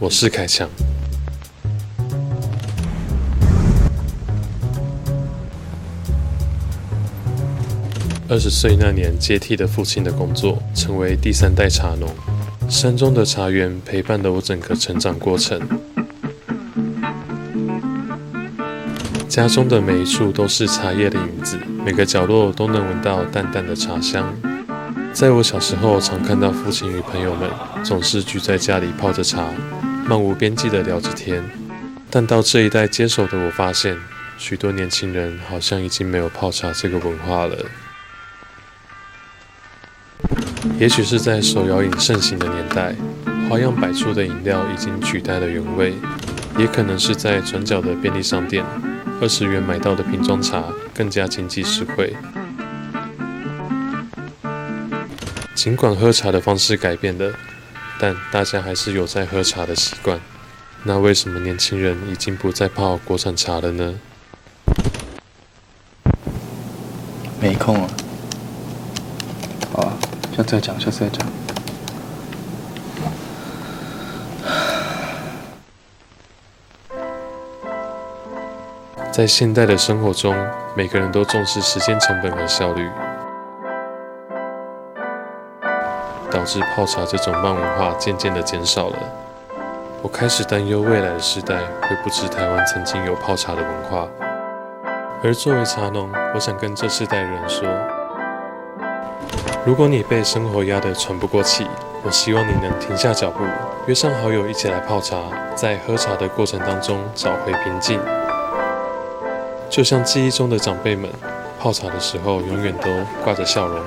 我是凯强。二十岁那年，接替了父亲的工作，成为第三代茶农。山中的茶园陪伴了我整个成长过程。家中的每一处都是茶叶的影子，每个角落都能闻到淡淡的茶香。在我小时候，常看到父亲与朋友们总是聚在家里泡着茶。漫无边际地聊着天，但到这一代接手的我发现，许多年轻人好像已经没有泡茶这个文化了。也许是在手摇饮盛行的年代，花样百出的饮料已经取代了原味；也可能是在转角的便利商店，二十元买到的瓶装茶更加经济实惠。尽管喝茶的方式改变了。但大家还是有在喝茶的习惯，那为什么年轻人已经不再泡国产茶了呢？没空啊，好啊，下次再讲，下次再讲。在现代的生活中，每个人都重视时间成本和效率。导致泡茶这种慢文化渐渐的减少了。我开始担忧未来的世代会不知台湾曾经有泡茶的文化。而作为茶农，我想跟这世代的人说：如果你被生活压得喘不过气，我希望你能停下脚步，约上好友一起来泡茶，在喝茶的过程当中找回平静。就像记忆中的长辈们，泡茶的时候永远都挂着笑容。